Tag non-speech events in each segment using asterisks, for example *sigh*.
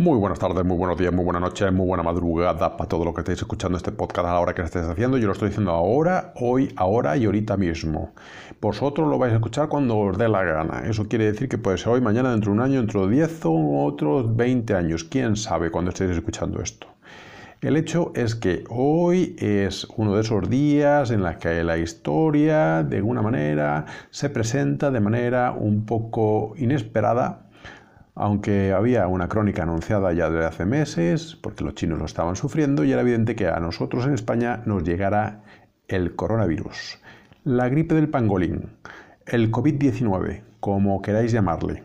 Muy buenas tardes, muy buenos días, muy buenas noches, muy buena madrugada para todo lo que estéis escuchando este podcast a la hora que lo estéis haciendo. Yo lo estoy diciendo ahora, hoy, ahora y ahorita mismo. Vosotros lo vais a escuchar cuando os dé la gana. Eso quiere decir que puede ser hoy, mañana, dentro de un año, dentro de 10 o otros 20 años. ¿Quién sabe cuando estéis escuchando esto? El hecho es que hoy es uno de esos días en los que la historia, de alguna manera, se presenta de manera un poco inesperada aunque había una crónica anunciada ya desde hace meses, porque los chinos lo estaban sufriendo, y era evidente que a nosotros en España nos llegara el coronavirus, la gripe del pangolín, el COVID-19, como queráis llamarle.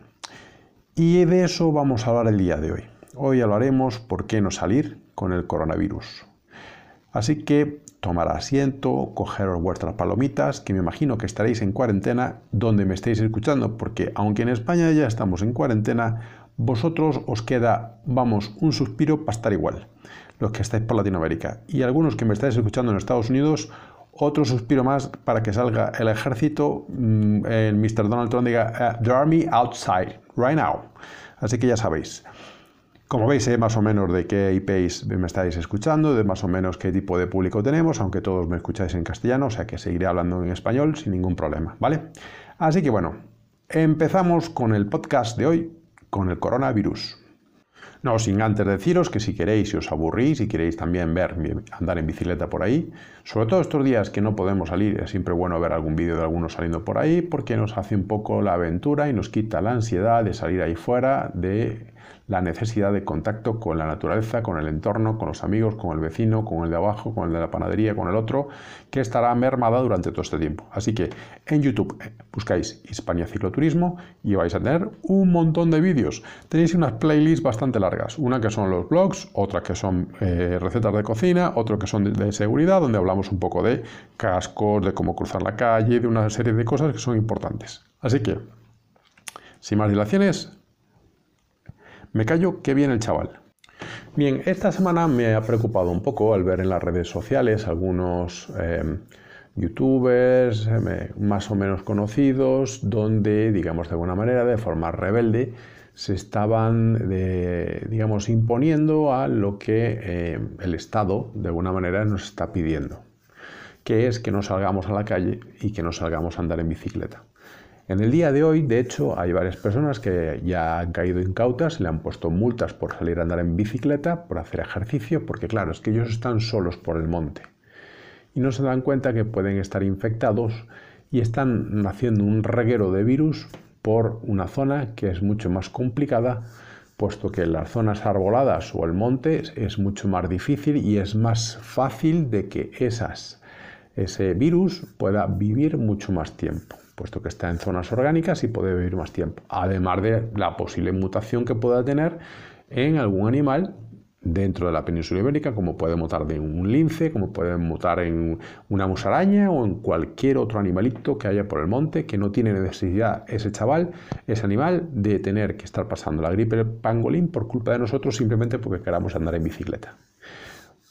Y de eso vamos a hablar el día de hoy. Hoy hablaremos por qué no salir con el coronavirus. Así que tomar asiento, cogeros vuestras palomitas, que me imagino que estaréis en cuarentena donde me estéis escuchando, porque aunque en España ya estamos en cuarentena, vosotros os queda, vamos, un suspiro para estar igual, los que estáis por Latinoamérica. Y algunos que me estáis escuchando en Estados Unidos, otro suspiro más para que salga el ejército, mm, el Mr. Donald Trump diga, uh, the army outside, right now. Así que ya sabéis. Como veis, más o menos de qué IPs me estáis escuchando, de más o menos qué tipo de público tenemos, aunque todos me escucháis en castellano, o sea que seguiré hablando en español sin ningún problema, ¿vale? Así que bueno, empezamos con el podcast de hoy, con el coronavirus. No, sin antes deciros que si queréis, si os aburrís, si queréis también ver andar en bicicleta por ahí, sobre todo estos días que no podemos salir, es siempre bueno ver algún vídeo de algunos saliendo por ahí porque nos hace un poco la aventura y nos quita la ansiedad de salir ahí fuera, de la necesidad de contacto con la naturaleza, con el entorno, con los amigos, con el vecino, con el de abajo, con el de la panadería, con el otro, que estará mermada durante todo este tiempo. Así que en YouTube eh, buscáis Hispania Cicloturismo y vais a tener un montón de vídeos. Tenéis unas playlists bastante largas, una que son los blogs, otra que son eh, recetas de cocina, otro que son de, seguridad, donde hablamos un poco de cascos, de cómo cruzar la calle, de una serie de cosas que son importantes. Así que, sin más dilaciones, me callo que viene el chaval. Bien, esta semana me ha preocupado un poco al ver en las redes sociales algunos em, youtubers em, más o menos conocidos donde, digamos de alguna manera, de forma rebelde, se estaban, digamos, imponiendo a lo que em, el Estado, de alguna manera, nos está pidiendo, que es que no salgamos a la calle y que no salgamos a andar en bicicleta. En el día de hoy, de hecho, hay varias personas que ya han caído incautas, le han puesto multas por salir a andar en bicicleta, por hacer ejercicio, porque claro, es que ellos están solos por el monte. Y no se dan cuenta que pueden estar infectados y están haciendo un reguero de virus por una zona que es mucho más complicada, puesto que las zonas arboladas o el monte es mucho más difícil y es más fácil de que ese virus pueda vivir mucho más tiempo puesto que está en zonas orgánicas y puede vivir más tiempo, además de la posible mutación que pueda tener en algún animal dentro de la península ibérica, como puede mutar de un lince, como puede mutar en una musaraña o en cualquier otro animalito que haya por el monte, que no tiene necesidad ese chaval, ese animal, de tener que estar pasando la gripe del pangolín por culpa de nosotros simplemente porque queramos andar en bicicleta.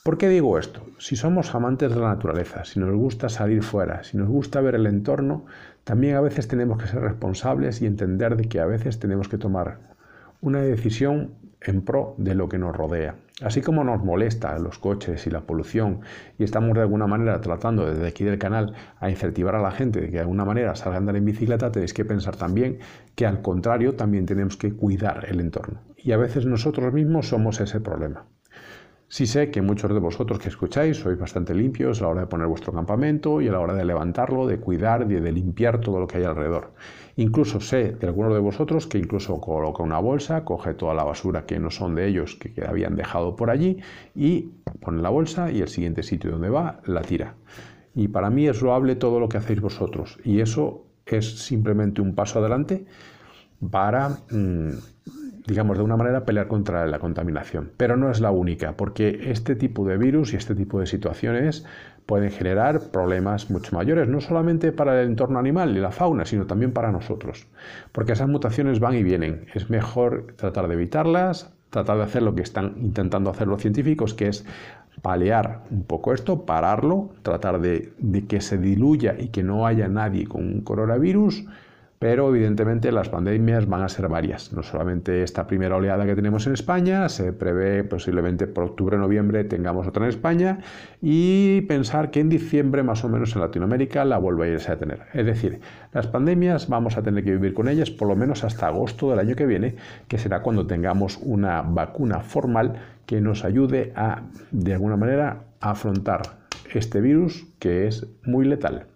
¿Por qué digo esto? Si somos amantes de la naturaleza, si nos gusta salir fuera, si nos gusta ver el entorno, también a veces tenemos que ser responsables y entender de que a veces tenemos que tomar una decisión en pro de lo que nos rodea. Así como nos molesta los coches y la polución y estamos de alguna manera tratando desde aquí del canal a incentivar a la gente de que de alguna manera salga a andar en bicicleta, tenéis que pensar también que al contrario también tenemos que cuidar el entorno. Y a veces nosotros mismos somos ese problema. Sí sé que muchos de vosotros que escucháis sois bastante limpios a la hora de poner vuestro campamento y a la hora de levantarlo, de cuidar, de, de limpiar todo lo que hay alrededor. Incluso sé de algunos de vosotros que incluso coloca una bolsa, coge toda la basura que no son de ellos, que, que habían dejado por allí, y pone la bolsa y el siguiente sitio donde va la tira. Y para mí es loable todo lo que hacéis vosotros. Y eso es simplemente un paso adelante para mm, digamos, de una manera pelear contra la contaminación. Pero no es la única, porque este tipo de virus y este tipo de situaciones pueden generar problemas mucho mayores, no solamente para el entorno animal y la fauna, sino también para nosotros. Porque esas mutaciones van y vienen. Es mejor tratar de evitarlas, tratar de hacer lo que están intentando hacer los científicos, que es palear un poco esto, pararlo, tratar de, de que se diluya y que no haya nadie con un coronavirus pero evidentemente las pandemias van a ser varias. No solamente esta primera oleada que tenemos en España, se prevé posiblemente por octubre, noviembre tengamos otra en España y pensar que en diciembre más o menos en Latinoamérica la volveréis a tener. Es decir, las pandemias vamos a tener que vivir con ellas por lo menos hasta agosto del año que viene, que será cuando tengamos una vacuna formal que nos ayude a, de alguna manera, afrontar este virus que es muy letal.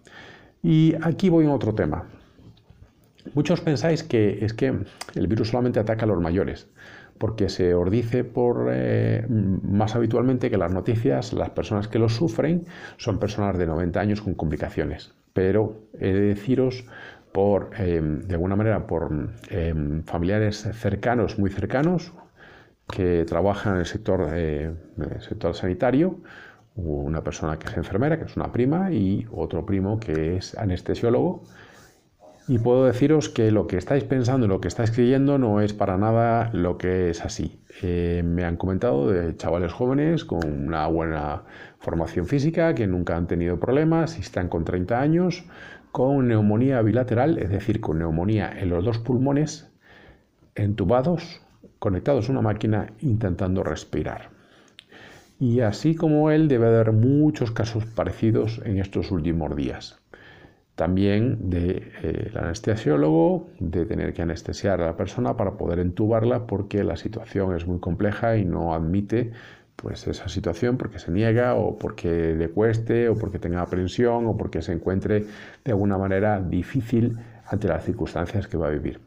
Y aquí voy a otro tema. Muchos pensáis que es que el virus solamente ataca a los mayores, porque se os dice por, eh, más habitualmente que las noticias, las personas que lo sufren son personas de 90 años con complicaciones. Pero he de deciros por, eh, de alguna manera, por eh, familiares cercanos, muy cercanos, que trabajan en el sector, el sector sanitario, una persona que es enfermera, que es una prima, y otro primo que es anestesiólogo, y puedo deciros que lo que estáis pensando y lo que estáis creyendo no es para nada lo que es así. Eh, me han comentado de chavales jóvenes con una buena formación física, que nunca han tenido problemas y están con 30 años, con neumonía bilateral, es decir, con neumonía en los dos pulmones, entubados, conectados a una máquina, intentando respirar. Y así como él, debe haber muchos casos parecidos en estos últimos días también del eh, anestesiólogo, de tener que anestesiar a la persona para poder entubarla porque la situación es muy compleja y no admite pues esa situación porque se niega o porque le cueste o porque tenga aprensión o porque se encuentre de alguna manera difícil ante las circunstancias que va a vivir.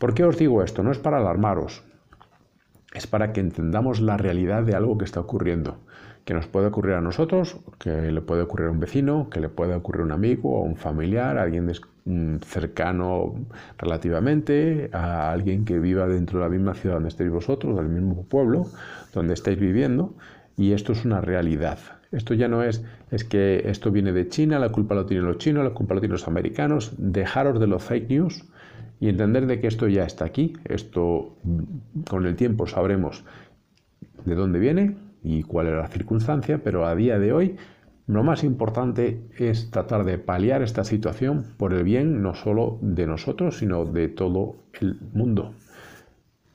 ¿Por qué os digo esto? No es para alarmaros, es para que entendamos la realidad de algo que está ocurriendo que nos puede ocurrir a nosotros, que le puede ocurrir a un vecino, que le puede ocurrir a un amigo, a un familiar, a alguien mm, cercano relativamente, a alguien que viva dentro de la misma ciudad donde estéis vosotros, del mismo pueblo donde estáis viviendo, y esto es una realidad. Esto ya no es, es que esto viene de China, la culpa lo tienen los chinos, la culpa lo tienen los americanos. Dejaros de los fake news y entender de que esto ya está aquí. Esto mm, con el tiempo sabremos de dónde viene, y cuál era la circunstancia, pero a día de hoy lo más importante es tratar de paliar esta situación por el bien no solo de nosotros, sino de todo el mundo.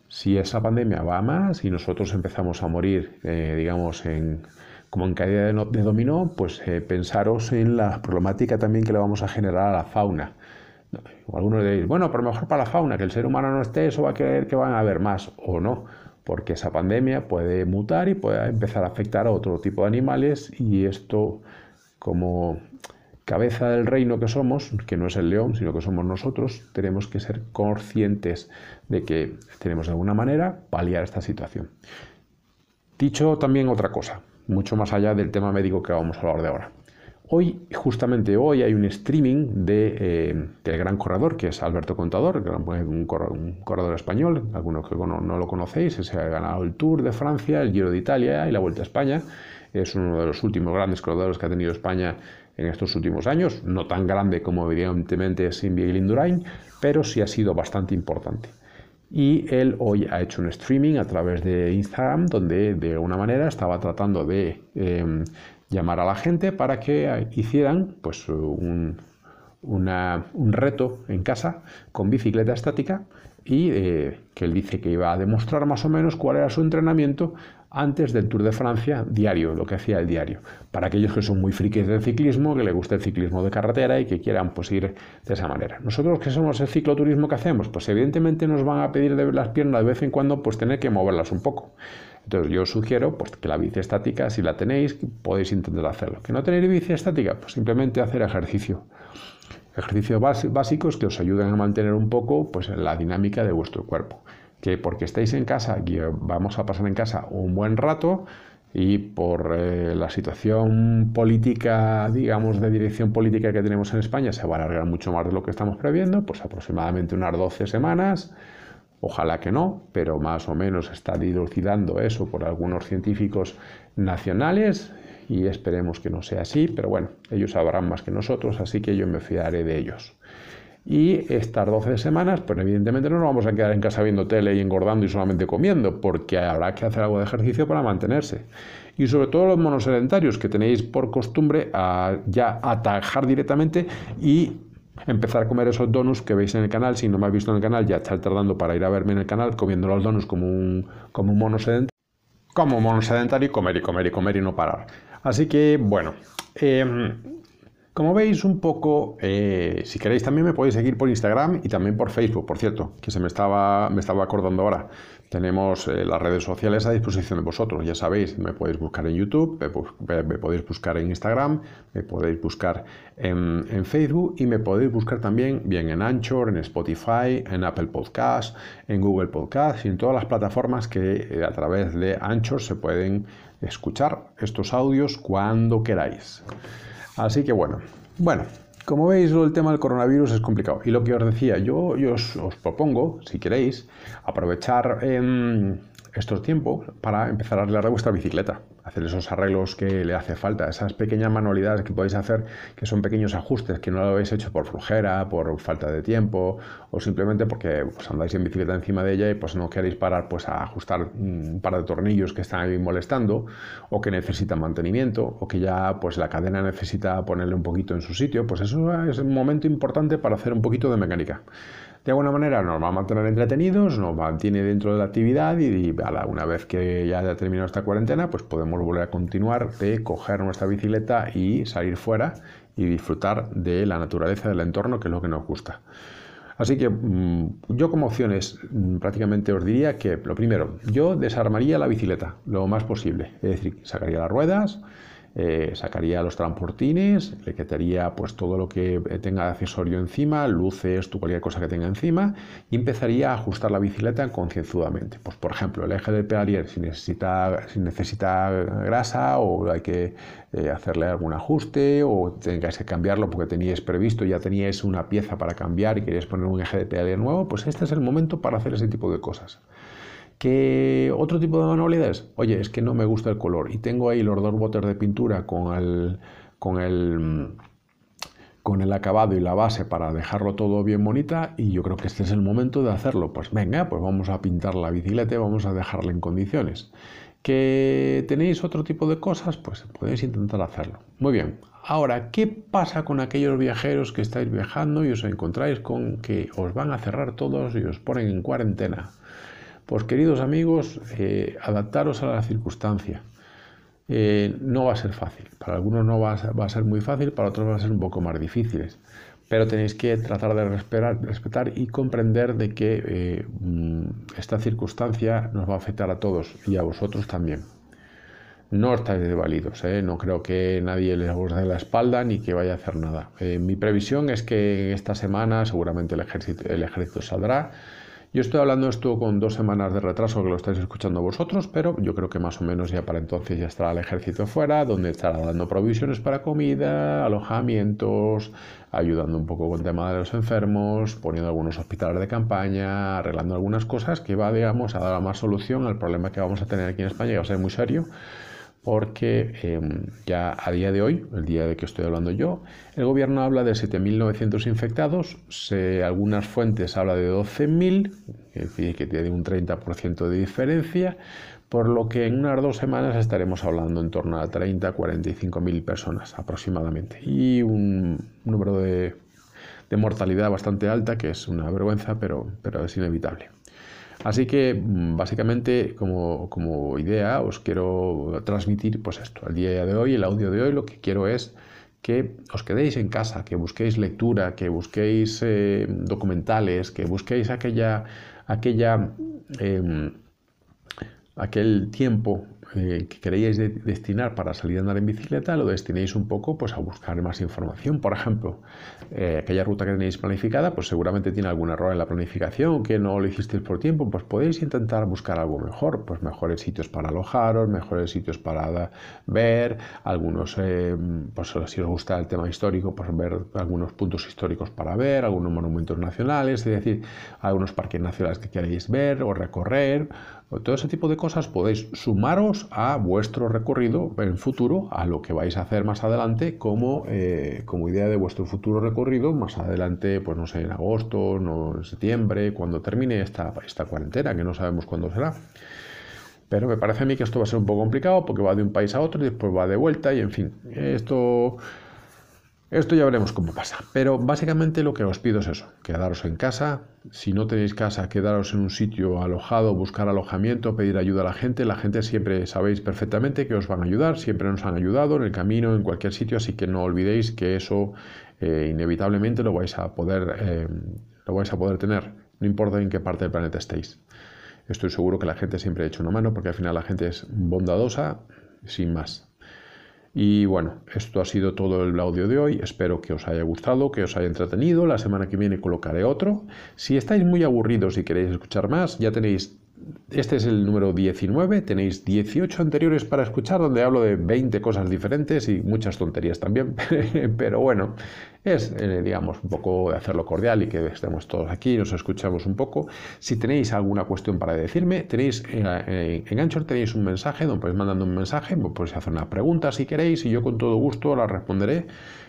Si esa pandemia va más y nosotros empezamos a morir, eh, digamos, en, como en caída de, dominó, pues eh, pensaros en la problemática también que le vamos a generar a la fauna. Algunos diréis, bueno, pero mejor para la fauna, que el ser humano no esté, eso va a querer que van a haber más, o no porque esa pandemia puede mutar y puede empezar a afectar a otro tipo de animales y esto como cabeza del reino que somos, que no es el león, sino que somos nosotros, tenemos que ser conscientes de que tenemos de alguna manera paliar esta situación. Dicho también otra cosa, mucho más allá del tema médico que vamos a hablar de ahora. Hoy, justamente hoy, hay un streaming de, eh, del gran corredor, que es Alberto Contador, un, corredor, español, algunos que no, lo conocéis, se ha ganado el Tour de Francia, el Giro de Italia y la Vuelta a España. Es uno de los últimos grandes corredores que ha tenido España en estos últimos años, no tan grande como evidentemente es Miguel Indurain, pero sí ha sido bastante importante. Y él hoy ha hecho un streaming a través de Instagram, donde de alguna manera estaba tratando de em, llamar a la gente para que hicieran pues, un, un reto en casa con bicicleta estática y eh, que él dice que iba a demostrar más o menos cuál era su entrenamiento antes del Tour de Francia diario, lo que hacía el diario. Para aquellos que son muy frikis del ciclismo, que les guste el ciclismo de carretera y que quieran pues, ir de esa manera. Nosotros que somos el cicloturismo que hacemos, pues evidentemente nos van a pedir de las piernas de vez en cuando pues tener que moverlas un poco. Entonces yo sugiero pues, que la bici estática, si la tenéis, podéis intentar hacerlo. ¿Que no tenéis bici estática? Pues simplemente hacer ejercicio. Ejercicios básicos que os ayuden a mantener un poco pues, la dinámica de vuestro cuerpo. Que porque estáis en casa y vamos a pasar en casa un buen rato y por eh, la situación política, digamos, de dirección política que tenemos en España, se va a alargar mucho más de lo que estamos previendo, pues aproximadamente unas 12 semanas Ojalá que no, pero más o menos está dilucidando eso por algunos científicos nacionales y esperemos que no sea así, pero bueno, ellos sabrán más que nosotros, así que yo me fiaré de ellos. Y estas 12 semanas, pues evidentemente no nos vamos a quedar en casa viendo tele y engordando y solamente comiendo, porque habrá que hacer algo de ejercicio para mantenerse. Y sobre todo los monosedentarios que tenéis por costumbre a ya atajar directamente y empezar a comer esos donuts que veis en el canal. Si no me habéis visto en el canal, ya está tardando para ir a verme en el canal comiendo los donuts como un, como un mono sedentario. Como mono sedentario y comer y comer y comer y no parar. Así que, bueno. Em, como veis un poco, eh, si queréis también me podéis seguir por Instagram y también por Facebook, por cierto, que se me estaba, me estaba acordando ahora. Tenemos eh, las redes sociales a disposición de vosotros, ya sabéis, me podéis buscar en YouTube, me, podéis buscar en Instagram, me podéis buscar en, Facebook y me podéis buscar también bien en Anchor, en Spotify, en Apple Podcast, en Google Podcast y en todas las plataformas que eh, a través de Anchor se pueden escuchar estos audios cuando queráis. Así que bueno, bueno, como veis, el tema del coronavirus es complicado. Y lo que os decía, yo, os, propongo, si queréis, aprovechar en estos tiempos para empezar a arreglar vuestra bicicleta, hacer esos arreglos que le hace falta, esas pequeñas manualidades que podéis hacer, que son pequeños ajustes que no lo habéis hecho por flojera, por falta de tiempo o simplemente porque pues, andáis en bicicleta encima de ella y pues no queréis parar pues a ajustar un par de tornillos que están ahí molestando o que necesitan mantenimiento o que ya pues la cadena necesita ponerle un poquito en su sitio, pues eso es un momento importante para hacer un poquito de mecánica de alguna manera nos va a mantener entretenidos, nos mantiene dentro de la actividad y, una vez que ya haya terminado esta cuarentena, pues podemos volver a continuar de coger nuestra bicicleta y salir fuera y disfrutar de la naturaleza del entorno, que es lo que nos gusta. Así que mm, yo como opciones mm, prácticamente os diría que lo primero, yo desarmaría la bicicleta lo más posible, es decir, sacaría las ruedas, eh, sacaría los transportines, le quitaría pues todo lo que tenga de accesorio encima, luces, cualquier cosa que tenga encima y empezaría a ajustar la bicicleta concienzudamente. Pues por ejemplo, el eje del pedalier si necesita, si necesita grasa o hay que eh, hacerle algún ajuste o tengáis que cambiarlo porque teníais previsto, ya teníais una pieza para cambiar y queréis poner un eje de pedalier nuevo, pues este es el momento para hacer ese tipo de cosas. ¿Qué otro tipo de manualidades? Oye, es que no me gusta el color y tengo ahí los dos botes de pintura con el, con el, con el acabado y la base para dejarlo todo bien bonita y yo creo que este es el momento de hacerlo. Pues venga, pues vamos a pintar la bicicleta y vamos a dejarla en condiciones. ¿Que tenéis otro tipo de cosas? Pues podéis intentar hacerlo. Muy bien. Ahora, ¿qué pasa con aquellos viajeros que estáis viajando y os encontráis con que os van a cerrar todos y os ponen en cuarentena? Pues queridos amigos, eh, adaptaros a la circunstancia. Eh, no va a ser fácil. Para algunos no va a, ser, muy fácil, para otros va a ser un poco más difíciles. Pero tenéis que tratar de respetar, y comprender de que eh, mm, esta circunstancia nos va a afectar a todos y a vosotros también. No estáis desvalidos, no creo que nadie les dé la espalda ni que vaya a hacer nada. mi previsión es que esta semana seguramente el ejército, el ejército saldrá yo estoy hablando esto con dos semanas de retraso que lo estáis escuchando vosotros, pero yo creo que más o menos ya para entonces ya estará el ejército fuera, donde estará dando provisiones para comida, alojamientos, ayudando un poco con el tema de los enfermos, poniendo algunos hospitales de campaña, arreglando algunas cosas que va, digamos, a dar más solución al problema que vamos a tener aquí en España, que va a ser muy serio porque em, ya a día de hoy, el día de que estoy hablando yo, el gobierno habla de 7.900 infectados, algunas fuentes hablan de 12.000, es decir, que tiene un 30% de diferencia, por lo que en unas dos semanas estaremos hablando en torno a 30, 45.000 personas aproximadamente y un número de, de mortalidad bastante alta, que es una vergüenza, pero, pero es inevitable. Así que mm, básicamente como, idea os quiero transmitir pues esto, el día de hoy, el audio de hoy, lo que quiero es que os quedéis en casa, que busquéis lectura, que busquéis eh, documentales, que busquéis aquella, aquella, em, aquel tiempo eh, que queréis destinar para salir a andar en bicicleta, lo destinéis un poco pues, a buscar más información. Por ejemplo, eh, aquella ruta que tenéis planificada, pues seguramente tiene algún error en la planificación, que no lo hicisteis por tiempo, pues podéis intentar buscar algo mejor, pues mejores sitios para alojaros, mejores sitios para ver, algunos, eh, pues si os gusta el tema histórico, pues ver algunos puntos históricos para ver, algunos monumentos nacionales, es decir, algunos parques nacionales que queréis ver o recorrer, todo ese tipo de cosas podéis sumaros a vuestro recorrido en futuro, a lo que vais a hacer más adelante como, eh, como idea de vuestro futuro recorrido, más adelante, pues no sé, en agosto, no en septiembre, cuando termine esta, esta cuarentena, que no sabemos cuándo será. Pero me parece a mí que esto va a ser un poco complicado porque va de un país a otro y después va de vuelta y en fin, esto Esto ya veremos cómo pasa. Pero básicamente lo que os pido es eso, quedaros en casa. Si no tenéis casa, quedaros en un sitio alojado, buscar alojamiento, pedir ayuda a la gente. La gente siempre sabéis perfectamente que os van a ayudar, siempre nos han ayudado en el camino, en cualquier sitio, así que no olvidéis que eso eh, inevitablemente lo vais a poder eh, lo vais a poder tener, no importa en qué parte del planeta estéis. Estoy seguro que la gente siempre ha hecho una mano porque al final la gente es bondadosa sin más. Y bueno, esto ha sido todo el audio de hoy. Espero que os haya gustado, que os haya entretenido. La semana que viene colocaré otro. Si estáis muy aburridos y queréis escuchar más, ya tenéis este es el número 19, tenéis 18 anteriores para escuchar donde hablo de 20 cosas diferentes y muchas tonterías también, *laughs* pero bueno, es eh, digamos un poco de hacerlo cordial y que estemos todos aquí, nos escuchamos un poco. Si tenéis alguna cuestión para decirme, tenéis eh, en Anchor tenéis un mensaje, donde podéis mandando un mensaje, podéis hacer una pregunta si queréis y yo con todo gusto la responderé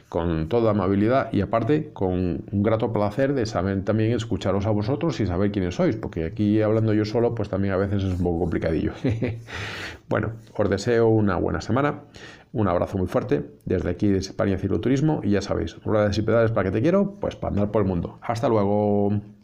con toda amabilidad y aparte con un grato placer de saber también escucharos a vosotros y saber quiénes sois, porque aquí hablando yo solo pues también a veces es un poco complicadillo. *laughs* bueno, os deseo una buena semana, un abrazo muy fuerte desde aquí de España Cicloturismo y ya sabéis, ruedas y pedales para que te quiero, pues para andar por el mundo. Hasta luego.